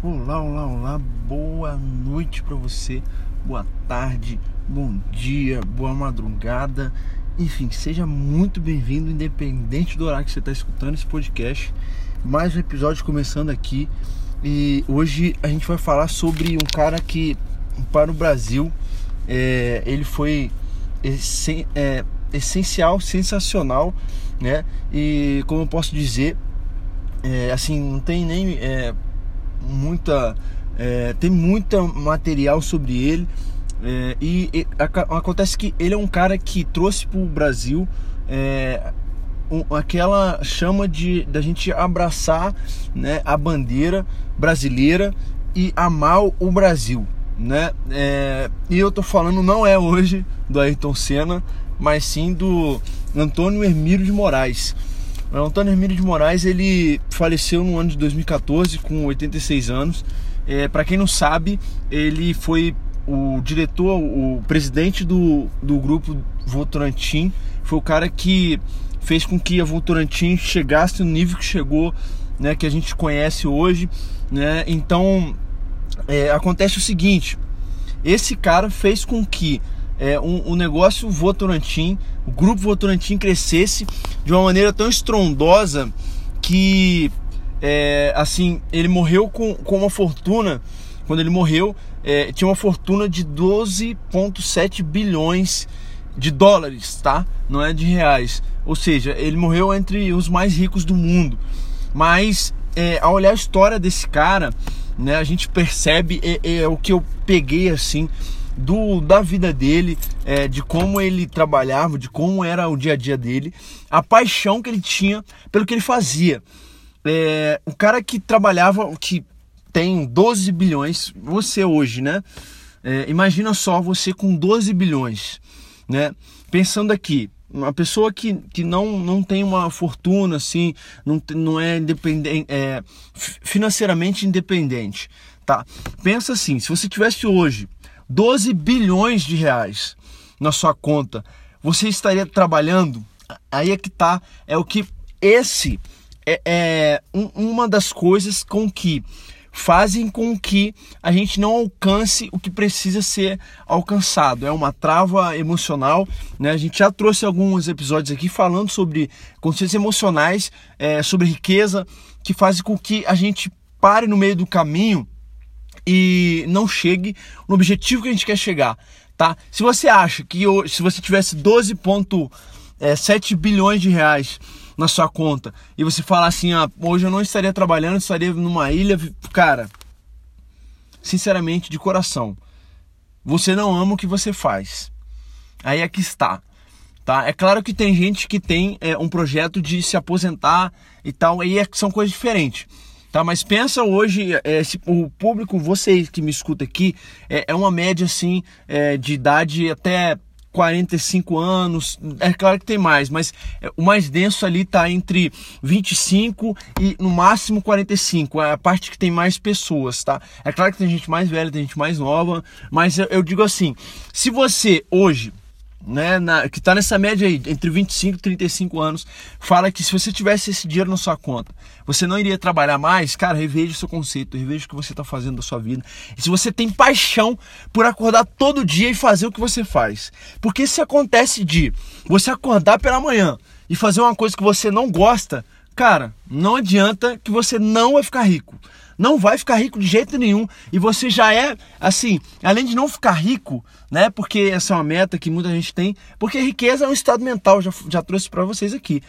Olá, olá, olá, boa noite para você, boa tarde, bom dia, boa madrugada, enfim, seja muito bem-vindo, independente do horário que você está escutando esse podcast. Mais um episódio começando aqui e hoje a gente vai falar sobre um cara que, para o Brasil, é, ele foi essen, é, essencial, sensacional, né? E como eu posso dizer, é, assim, não tem nem é, muita. É, tem muita material sobre ele. É, e, e a, acontece que ele é um cara que trouxe para o Brasil é, um, aquela chama de da gente abraçar né, a bandeira brasileira e amar o Brasil. Né? É, e eu tô falando não é hoje do Ayrton Senna, mas sim do Antônio Hermílio de Moraes. O Antônio Hermílio de Moraes ele faleceu no ano de 2014 com 86 anos. É, Para quem não sabe, ele foi o diretor, o presidente do, do grupo Votorantim. Foi o cara que fez com que a Votorantim chegasse no nível que chegou, né, que a gente conhece hoje. Né? Então é, acontece o seguinte: esse cara fez com que é, um, um negócio Votorantim, o grupo Votorantim crescesse de uma maneira tão estrondosa que, é, assim, ele morreu com, com uma fortuna. Quando ele morreu, é, tinha uma fortuna de 12,7 bilhões de dólares, tá? Não é de reais. Ou seja, ele morreu entre os mais ricos do mundo. Mas, é, ao olhar a história desse cara, né, a gente percebe é, é o que eu peguei assim do, da vida dele, é, de como ele trabalhava, de como era o dia a dia dele, a paixão que ele tinha pelo que ele fazia. É, o cara que trabalhava, que tem 12 bilhões, você hoje, né? É, imagina só você com 12 bilhões, né? Pensando aqui, uma pessoa que, que não, não tem uma fortuna assim, não, não é independente, é, financeiramente independente, tá? Pensa assim, se você tivesse hoje 12 bilhões de reais na sua conta, você estaria trabalhando? Aí é que tá, é o que esse é, é um, uma das coisas com que fazem com que a gente não alcance o que precisa ser alcançado. É uma trava emocional, né? A gente já trouxe alguns episódios aqui falando sobre consciências emocionais, é, sobre riqueza, que fazem com que a gente pare no meio do caminho e não chegue no objetivo que a gente quer chegar, tá? Se você acha que se você tivesse 12,7 é, bilhões de reais na sua conta e você falar assim, ah, hoje eu não estaria trabalhando, estaria numa ilha, cara, sinceramente, de coração, você não ama o que você faz. Aí é que está. Tá? É claro que tem gente que tem é, um projeto de se aposentar e tal, aí é, são coisas diferentes. Tá, mas pensa hoje, é, se, o público, você que me escuta aqui, é, é uma média assim é, de idade até 45 anos, é claro que tem mais, mas é, o mais denso ali está entre 25 e no máximo 45, é a parte que tem mais pessoas, tá? É claro que tem gente mais velha, tem gente mais nova, mas eu, eu digo assim, se você hoje né, na, que está nessa média aí, entre 25 e 35 anos, fala que se você tivesse esse dinheiro na sua conta, você não iria trabalhar mais, cara, reveja o seu conceito, reveja o que você está fazendo da sua vida. E se você tem paixão por acordar todo dia e fazer o que você faz. Porque se acontece de você acordar pela manhã e fazer uma coisa que você não gosta, cara, não adianta que você não vai ficar rico não vai ficar rico de jeito nenhum. E você já é, assim, além de não ficar rico, né? Porque essa é uma meta que muita gente tem, porque riqueza é um estado mental, já, já trouxe para vocês aqui,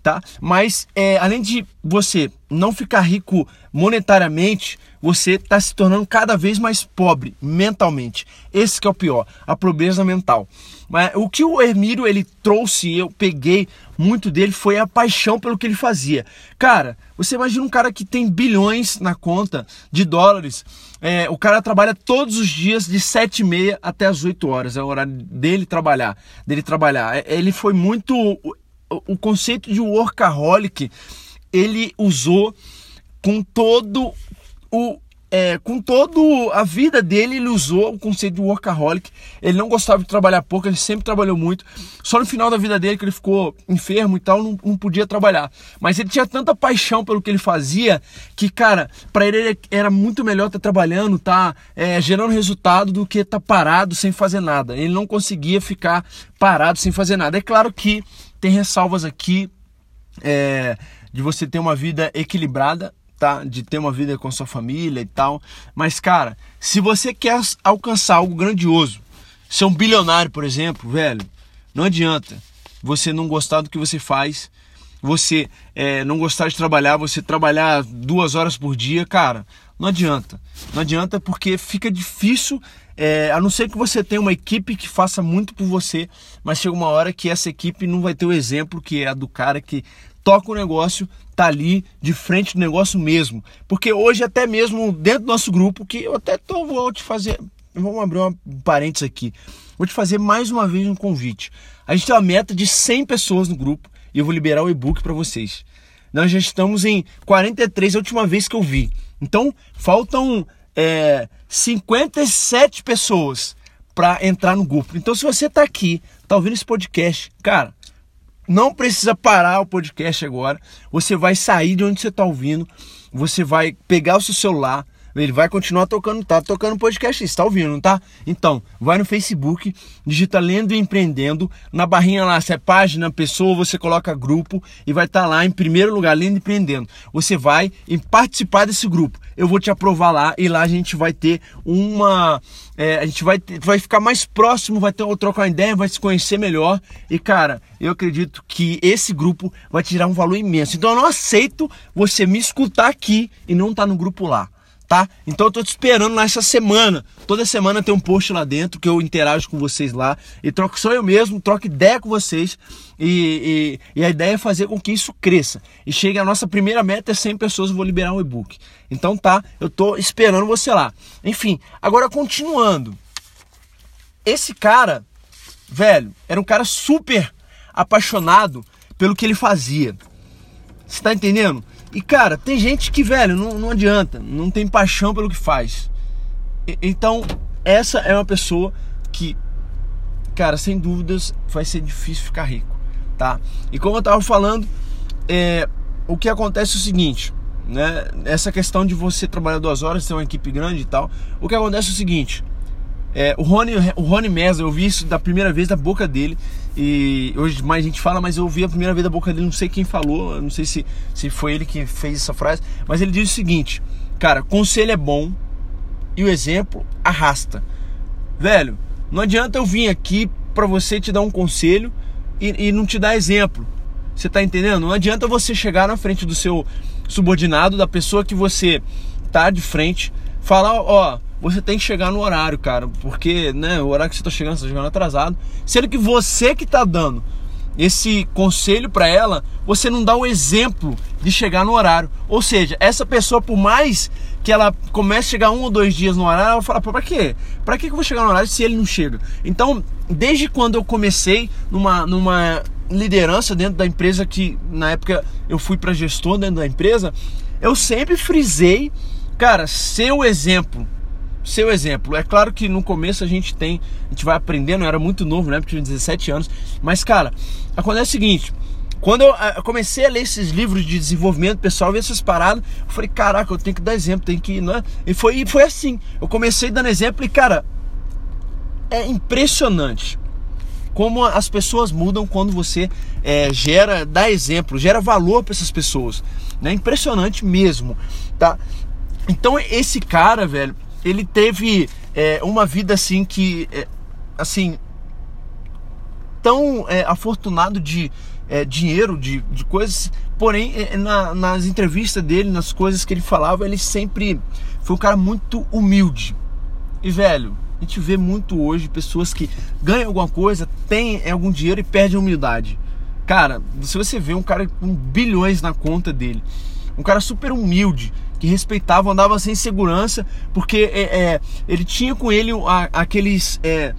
tá? Mas é, além de você não ficar rico monetariamente, você está se tornando cada vez mais pobre mentalmente. Esse que é o pior, a pobreza mental. Mas o que o Hermílio ele trouxe, eu peguei muito dele, foi a paixão pelo que ele fazia. Cara, você imagina um cara que tem bilhões na conta de dólares. É, o cara trabalha todos os dias de 7 e meia até as 8 horas. É o horário dele trabalhar. Dele trabalhar. É, ele foi muito. O, o conceito de workaholic ele usou com todo o é, com toda a vida dele, ele usou o conceito de workaholic. Ele não gostava de trabalhar pouco, ele sempre trabalhou muito. Só no final da vida dele, que ele ficou enfermo e tal, não, não podia trabalhar. Mas ele tinha tanta paixão pelo que ele fazia que, cara, para ele era muito melhor estar tá trabalhando, tá é, gerando resultado do que estar tá parado sem fazer nada. Ele não conseguia ficar parado sem fazer nada. É claro que tem ressalvas aqui é, de você ter uma vida equilibrada tá? De ter uma vida com sua família e tal. Mas, cara, se você quer alcançar algo grandioso, ser um bilionário, por exemplo, velho, não adianta você não gostar do que você faz, você é, não gostar de trabalhar, você trabalhar duas horas por dia, cara, não adianta. Não adianta porque fica difícil, é, a não ser que você tenha uma equipe que faça muito por você, mas chega uma hora que essa equipe não vai ter o exemplo que é a do cara que toca o negócio, tá ali de frente do negócio mesmo. Porque hoje, até mesmo dentro do nosso grupo, que eu até tô, vou te fazer. Vamos abrir um parênteses aqui. Vou te fazer mais uma vez um convite. A gente tem uma meta de 100 pessoas no grupo e eu vou liberar o e-book para vocês. Nós já estamos em 43, a última vez que eu vi. Então, faltam é, 57 pessoas para entrar no grupo. Então, se você está aqui, tá ouvindo esse podcast, cara, não precisa parar o podcast agora. Você vai sair de onde você está ouvindo. Você vai pegar o seu celular. Ele vai continuar tocando, tá tocando podcast, está ouvindo, não tá? Então, vai no Facebook, digita Lendo e Empreendendo, na barrinha lá, se é página, pessoa, você coloca grupo e vai estar tá lá em primeiro lugar, Lendo e Empreendendo. Você vai em participar desse grupo. Eu vou te aprovar lá e lá a gente vai ter uma é, a gente vai, vai ficar mais próximo, vai ter trocar uma ideia, vai se conhecer melhor. E cara, eu acredito que esse grupo vai tirar um valor imenso. Então eu não aceito você me escutar aqui e não estar tá no grupo lá. Tá? Então eu tô te esperando nessa semana. Toda semana tem um post lá dentro que eu interajo com vocês lá e troco sou eu mesmo, troco ideia com vocês e, e, e, a ideia é fazer com que isso cresça. E chegue a nossa primeira meta é 100 pessoas, eu vou liberar um e-book. Então tá, eu tô esperando você lá. Enfim, agora continuando. Esse cara, velho, era um cara super apaixonado pelo que ele fazia. Você tá entendendo? E cara, tem gente que, velho, não, não adianta, não tem paixão pelo que faz. E, então, essa é uma pessoa que, cara, sem dúvidas vai ser difícil ficar rico, tá? E como eu tava falando, é, o que acontece é o seguinte, né? Essa questão de você trabalhar duas horas, ter uma equipe grande e tal. O que acontece é o seguinte, é, o Rony, o Rony Mesa, eu vi isso da primeira vez da boca dele. E hoje mais gente fala, mas eu ouvi a primeira vez da boca dele, não sei quem falou, não sei se, se foi ele que fez essa frase, mas ele diz o seguinte: Cara, conselho é bom e o exemplo arrasta. Velho, não adianta eu vir aqui para você te dar um conselho e, e não te dar exemplo. Você tá entendendo? Não adianta você chegar na frente do seu subordinado, da pessoa que você tá de frente, falar, ó, você tem que chegar no horário, cara, porque, né, o horário que você tá chegando, você tá chegando atrasado. Sendo que você que tá dando esse conselho para ela, você não dá o exemplo de chegar no horário. Ou seja, essa pessoa, por mais que ela comece a chegar um ou dois dias no horário, ela fala: para quê? Para que eu vou chegar no horário se ele não chega? Então, desde quando eu comecei numa, numa liderança dentro da empresa, que na época eu fui para gestor dentro da empresa, eu sempre frisei, cara, ser o exemplo seu exemplo. É claro que no começo a gente tem, a gente vai aprendendo, eu era muito novo, né? Porque tinha 17 anos. Mas, cara, acontece o seguinte. Quando eu, comecei a ler esses livros de desenvolvimento pessoal, ver essas paradas, eu falei, caraca, eu tenho que dar exemplo, tem que, né? E foi, e foi assim. Eu comecei dando exemplo e, cara, é impressionante como as pessoas mudam quando você é, gera, dá exemplo, gera valor para essas pessoas. É né? impressionante mesmo, tá? Então esse cara, velho, ele teve é, uma vida assim que, é, assim, tão é, afortunado de é, dinheiro, de, de coisas, porém, é, na, nas entrevistas dele, nas coisas que ele falava, ele sempre foi um cara muito humilde. E, velho, a gente vê muito hoje pessoas que ganham alguma coisa, têm algum dinheiro e perdem a humildade. Cara, se você vê um cara com bilhões na conta dele, um cara super humilde, que respeitava, andava sem segurança, porque é, é, ele tinha com ele a, aqueles é,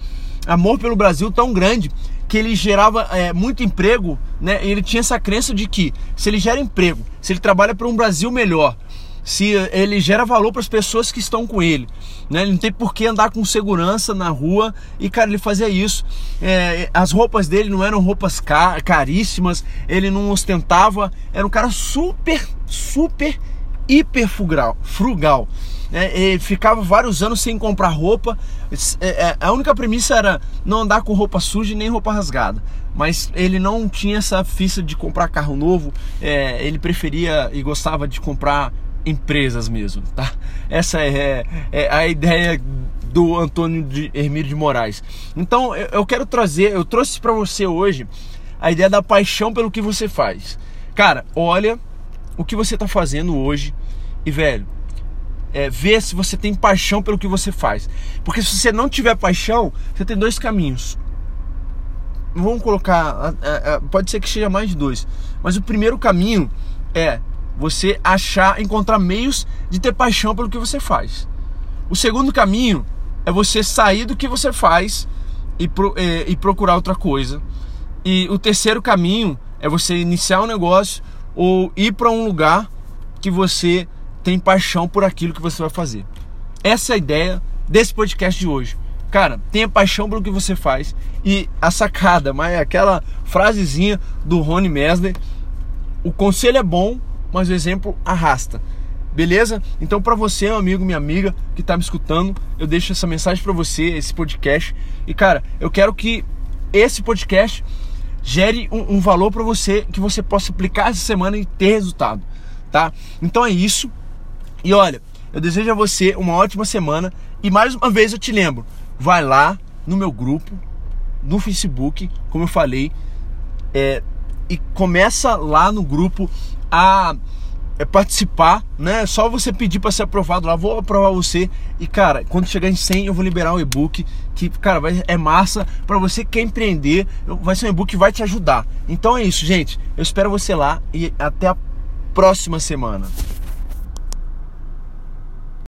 amor pelo Brasil tão grande que ele gerava é, muito emprego, né? Ele tinha essa crença de que se ele gera emprego, se ele trabalha para um Brasil melhor, se ele gera valor para as pessoas que estão com ele. Né? Ele não tem por que andar com segurança na rua e, cara, ele fazia isso. É, as roupas dele não eram roupas caríssimas, ele não ostentava, era um cara super, super, hiper frugal. frugal. É, ficava vários anos sem comprar roupa. É, é, a única premissa era não andar com roupa suja nem roupa rasgada. Mas ele não tinha essa ficha de comprar carro novo. É, ele preferia e gostava de comprar empresas mesmo, tá? Essa é, é a ideia do Antônio de Hermílio de Moraes. Então eu quero trazer, eu trouxe para você hoje a ideia da paixão pelo que você faz. Cara, olha o que você tá fazendo hoje e velho, é, vê se você tem paixão pelo que você faz. Porque se você não tiver paixão, você tem dois caminhos. Vamos colocar, pode ser que seja mais de dois, mas o primeiro caminho é você achar, encontrar meios de ter paixão pelo que você faz. O segundo caminho é você sair do que você faz e, pro, e, e procurar outra coisa. E o terceiro caminho é você iniciar um negócio ou ir para um lugar que você tem paixão por aquilo que você vai fazer. Essa é a ideia desse podcast de hoje. Cara, tenha paixão pelo que você faz. E a sacada, mas aquela frasezinha do Rony Mesler, o conselho é bom, mas o exemplo arrasta. Beleza? Então, para você, meu amigo, minha amiga que está me escutando, eu deixo essa mensagem para você, esse podcast. E cara, eu quero que esse podcast gere um, um valor para você que você possa aplicar essa semana e ter resultado, tá? Então é isso. E olha, eu desejo a você uma ótima semana e mais uma vez eu te lembro, vai lá no meu grupo no Facebook, como eu falei, é, e começa lá no grupo a é, participar, né? É só você pedir para ser aprovado lá, vou aprovar você. E cara, quando chegar em 100, eu vou liberar um e-book que, cara, vai, é massa para você que quer empreender. Vai ser um e-book que vai te ajudar. Então é isso, gente. Eu espero você lá e até a próxima semana.